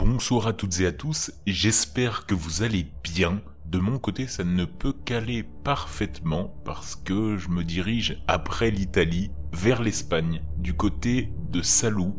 Bonsoir à toutes et à tous, j'espère que vous allez bien. De mon côté, ça ne peut qu'aller parfaitement parce que je me dirige après l'Italie vers l'Espagne, du côté de Salou.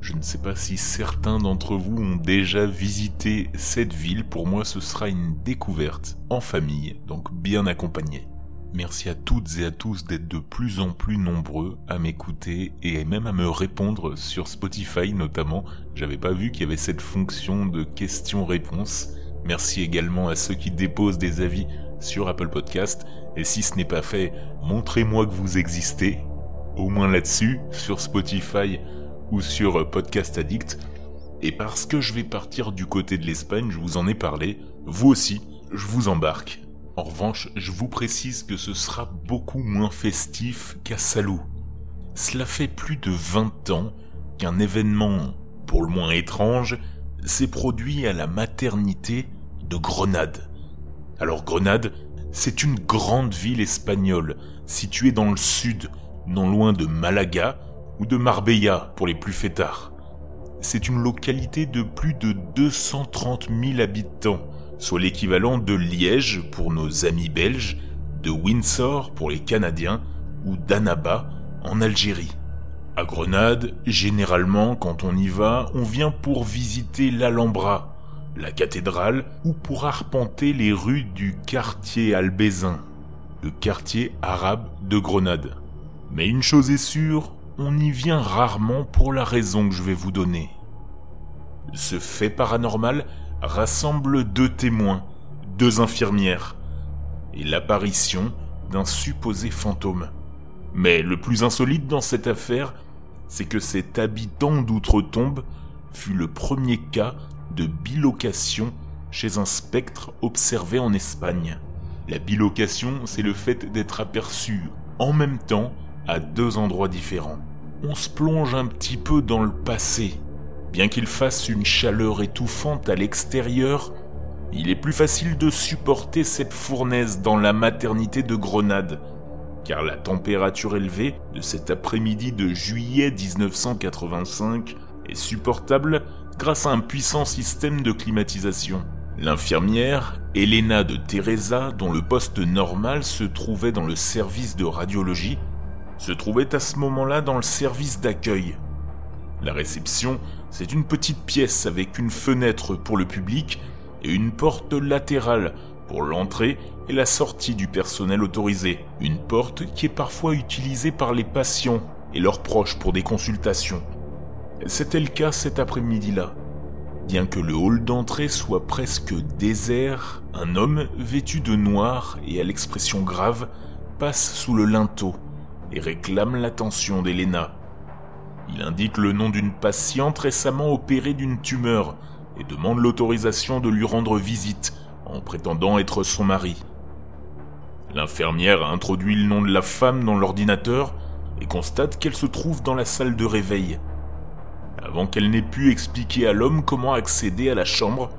Je ne sais pas si certains d'entre vous ont déjà visité cette ville, pour moi ce sera une découverte en famille, donc bien accompagné. Merci à toutes et à tous d'être de plus en plus nombreux à m'écouter et même à me répondre sur Spotify notamment. J'avais pas vu qu'il y avait cette fonction de questions-réponses. Merci également à ceux qui déposent des avis sur Apple Podcast. Et si ce n'est pas fait, montrez-moi que vous existez. Au moins là-dessus, sur Spotify ou sur Podcast Addict. Et parce que je vais partir du côté de l'Espagne, je vous en ai parlé, vous aussi, je vous embarque en revanche, je vous précise que ce sera beaucoup moins festif qu'à Salou. Cela fait plus de 20 ans qu'un événement, pour le moins étrange, s'est produit à la maternité de Grenade. Alors Grenade, c'est une grande ville espagnole située dans le sud, non loin de Malaga ou de Marbella pour les plus fêtards. C'est une localité de plus de 230 000 habitants soit l'équivalent de Liège pour nos amis belges, de Windsor pour les Canadiens ou d'Annaba en Algérie. À Grenade, généralement quand on y va, on vient pour visiter l'Alhambra, la cathédrale ou pour arpenter les rues du quartier albézin, le quartier arabe de Grenade. Mais une chose est sûre, on y vient rarement pour la raison que je vais vous donner. Ce fait paranormal rassemble deux témoins, deux infirmières, et l'apparition d'un supposé fantôme. Mais le plus insolite dans cette affaire, c'est que cet habitant d'outre-tombe fut le premier cas de bilocation chez un spectre observé en Espagne. La bilocation, c'est le fait d'être aperçu en même temps à deux endroits différents. On se plonge un petit peu dans le passé, Bien qu'il fasse une chaleur étouffante à l'extérieur, il est plus facile de supporter cette fournaise dans la maternité de Grenade, car la température élevée de cet après-midi de juillet 1985 est supportable grâce à un puissant système de climatisation. L'infirmière, Elena de Teresa, dont le poste normal se trouvait dans le service de radiologie, se trouvait à ce moment-là dans le service d'accueil. La réception c'est une petite pièce avec une fenêtre pour le public et une porte latérale pour l'entrée et la sortie du personnel autorisé. Une porte qui est parfois utilisée par les patients et leurs proches pour des consultations. C'était le cas cet après-midi-là. Bien que le hall d'entrée soit presque désert, un homme vêtu de noir et à l'expression grave passe sous le linteau et réclame l'attention d'Elena. Il indique le nom d'une patiente récemment opérée d'une tumeur et demande l'autorisation de lui rendre visite en prétendant être son mari. L'infirmière introduit le nom de la femme dans l'ordinateur et constate qu'elle se trouve dans la salle de réveil. Avant qu'elle n'ait pu expliquer à l'homme comment accéder à la chambre,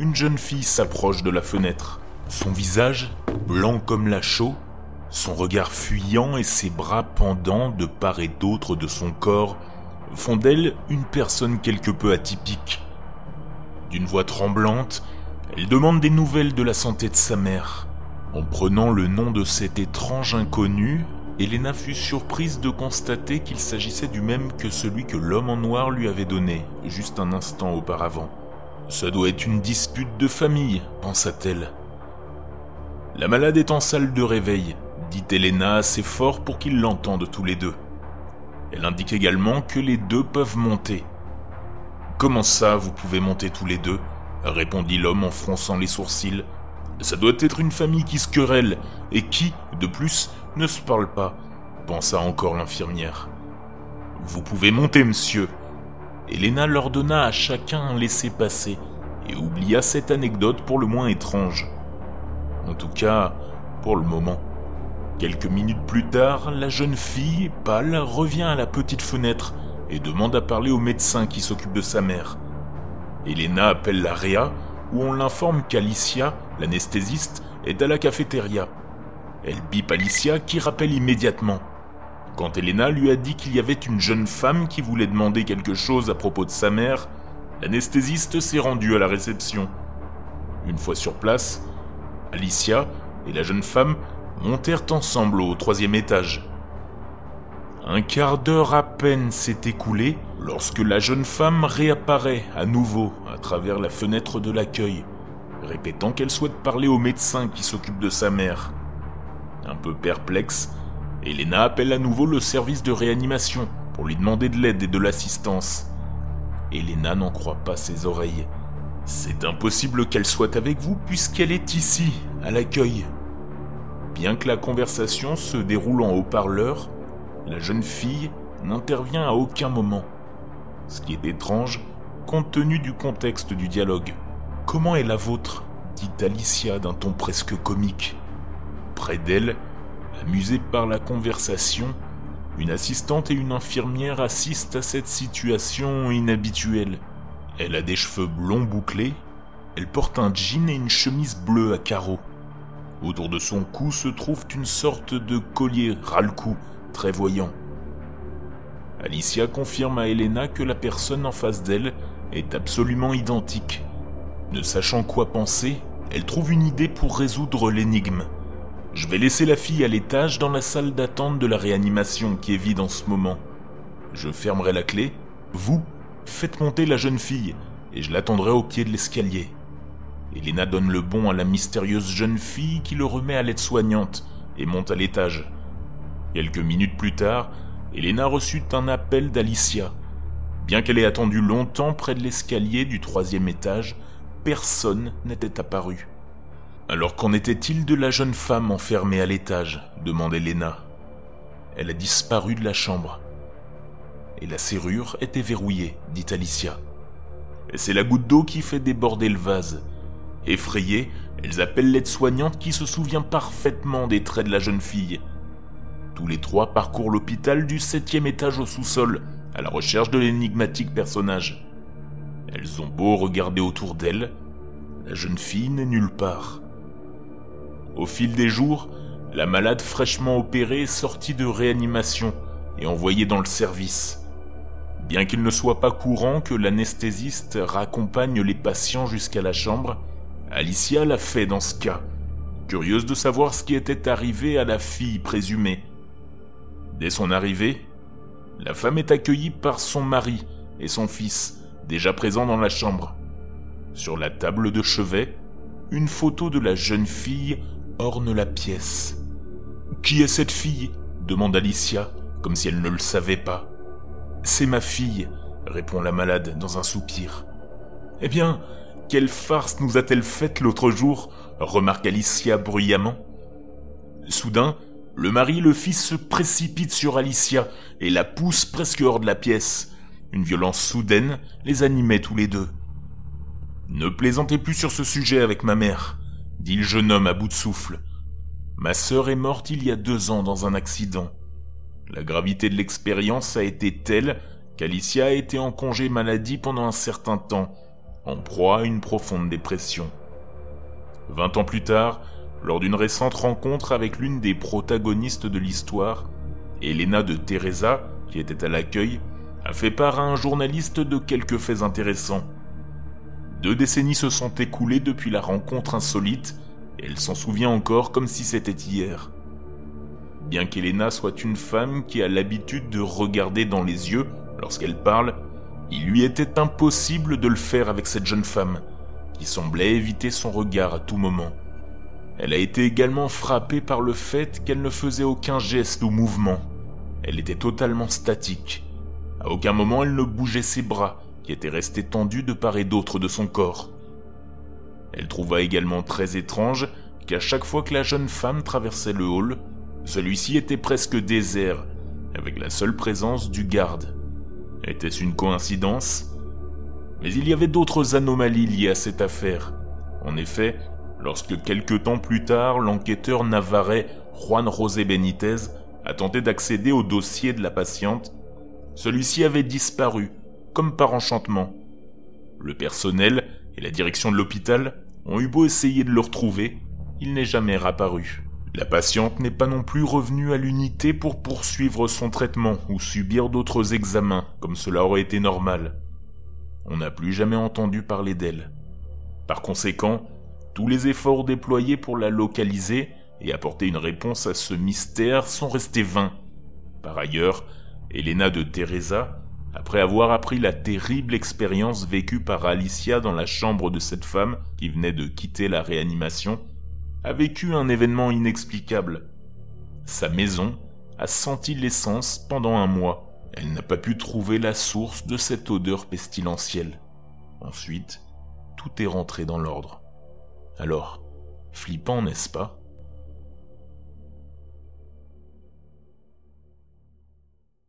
une jeune fille s'approche de la fenêtre. Son visage, blanc comme la chaux, son regard fuyant et ses bras pendants de part et d'autre de son corps font d'elle une personne quelque peu atypique. D'une voix tremblante, elle demande des nouvelles de la santé de sa mère. En prenant le nom de cet étrange inconnu, Elena fut surprise de constater qu'il s'agissait du même que celui que l'homme en noir lui avait donné, juste un instant auparavant. Ça doit être une dispute de famille, pensa-t-elle. La malade est en salle de réveil, dit Elena assez fort pour qu'ils l'entendent tous les deux. Elle indique également que les deux peuvent monter. Comment ça, vous pouvez monter tous les deux? répondit l'homme en fronçant les sourcils. Ça doit être une famille qui se querelle, et qui, de plus, ne se parle pas, pensa encore l'infirmière. Vous pouvez monter, monsieur. Elena leur donna à chacun un laissez-passer, et oublia cette anecdote pour le moins étrange. En tout cas, pour le moment. Quelques minutes plus tard, la jeune fille, pâle, revient à la petite fenêtre et demande à parler au médecin qui s'occupe de sa mère. Elena appelle la Réa, où on l'informe qu'Alicia, l'anesthésiste, est à la cafétéria. Elle bip Alicia qui rappelle immédiatement. Quand Elena lui a dit qu'il y avait une jeune femme qui voulait demander quelque chose à propos de sa mère, l'anesthésiste s'est rendu à la réception. Une fois sur place, Alicia et la jeune femme montèrent ensemble au troisième étage. Un quart d'heure à peine s'est écoulé lorsque la jeune femme réapparaît à nouveau à travers la fenêtre de l'accueil, répétant qu'elle souhaite parler au médecin qui s'occupe de sa mère. Un peu perplexe, Elena appelle à nouveau le service de réanimation pour lui demander de l'aide et de l'assistance. Elena n'en croit pas ses oreilles. C'est impossible qu'elle soit avec vous puisqu'elle est ici, à l'accueil. Bien que la conversation se déroule en haut-parleur, la jeune fille n'intervient à aucun moment. Ce qui est étrange, compte tenu du contexte du dialogue. Comment est la vôtre dit Alicia d'un ton presque comique. Près d'elle, amusée par la conversation, une assistante et une infirmière assistent à cette situation inhabituelle. Elle a des cheveux blonds bouclés, elle porte un jean et une chemise bleue à carreaux. Autour de son cou se trouve une sorte de collier ras cou très voyant. Alicia confirme à Elena que la personne en face d'elle est absolument identique. Ne sachant quoi penser, elle trouve une idée pour résoudre l'énigme. Je vais laisser la fille à l'étage dans la salle d'attente de la réanimation qui est vide en ce moment. Je fermerai la clé. Vous, faites monter la jeune fille et je l'attendrai au pied de l'escalier. Elena donne le bon à la mystérieuse jeune fille qui le remet à l'aide-soignante et monte à l'étage. Quelques minutes plus tard, Elena reçut un appel d'Alicia. Bien qu'elle ait attendu longtemps près de l'escalier du troisième étage, personne n'était apparu. Alors qu'en était-il de la jeune femme enfermée à l'étage demandait Lena. Elle a disparu de la chambre. Et la serrure était verrouillée, dit Alicia. C'est la goutte d'eau qui fait déborder le vase. Effrayées, elles appellent l'aide-soignante qui se souvient parfaitement des traits de la jeune fille. Tous les trois parcourent l'hôpital du septième étage au sous-sol, à la recherche de l'énigmatique personnage. Elles ont beau regarder autour d'elles, la jeune fille n'est nulle part. Au fil des jours, la malade fraîchement opérée est sortie de réanimation et envoyée dans le service. Bien qu'il ne soit pas courant que l'anesthésiste raccompagne les patients jusqu'à la chambre, Alicia l'a fait dans ce cas, curieuse de savoir ce qui était arrivé à la fille présumée. Dès son arrivée, la femme est accueillie par son mari et son fils, déjà présents dans la chambre. Sur la table de chevet, une photo de la jeune fille orne la pièce. Qui est cette fille? demande Alicia, comme si elle ne le savait pas. C'est ma fille, répond la malade dans un soupir. Eh bien, quelle farce nous a-t-elle faite l'autre jour remarque Alicia bruyamment. Soudain, le mari et le fils se précipitent sur Alicia et la poussent presque hors de la pièce. Une violence soudaine les animait tous les deux. Ne plaisantez plus sur ce sujet avec ma mère, dit le jeune homme à bout de souffle. Ma sœur est morte il y a deux ans dans un accident. La gravité de l'expérience a été telle qu'Alicia a été en congé maladie pendant un certain temps, en proie à une profonde dépression. Vingt ans plus tard, lors d'une récente rencontre avec l'une des protagonistes de l'histoire, Elena de Teresa, qui était à l'accueil, a fait part à un journaliste de quelques faits intéressants. Deux décennies se sont écoulées depuis la rencontre insolite, et elle s'en souvient encore comme si c'était hier. Bien qu'Elena soit une femme qui a l'habitude de regarder dans les yeux lorsqu'elle parle, il lui était impossible de le faire avec cette jeune femme, qui semblait éviter son regard à tout moment. Elle a été également frappée par le fait qu'elle ne faisait aucun geste ou mouvement. Elle était totalement statique. À aucun moment elle ne bougeait ses bras, qui était resté tendu de part et d'autre de son corps. Elle trouva également très étrange qu'à chaque fois que la jeune femme traversait le hall, celui-ci était presque désert, avec la seule présence du garde. Était-ce une coïncidence? Mais il y avait d'autres anomalies liées à cette affaire. En effet, lorsque quelque temps plus tard, l'enquêteur navarrais Juan José Benitez a tenté d'accéder au dossier de la patiente, celui-ci avait disparu comme par enchantement. Le personnel et la direction de l'hôpital ont eu beau essayer de le retrouver, il n'est jamais réapparu. La patiente n'est pas non plus revenue à l'unité pour poursuivre son traitement ou subir d'autres examens, comme cela aurait été normal. on n'a plus jamais entendu parler d'elle. Par conséquent, tous les efforts déployés pour la localiser et apporter une réponse à ce mystère sont restés vains. Par ailleurs, Elena de Teresa, après avoir appris la terrible expérience vécue par Alicia dans la chambre de cette femme qui venait de quitter la réanimation, a vécu un événement inexplicable. Sa maison a senti l'essence pendant un mois. Elle n'a pas pu trouver la source de cette odeur pestilentielle. Ensuite, tout est rentré dans l'ordre. Alors, flippant, n'est-ce pas?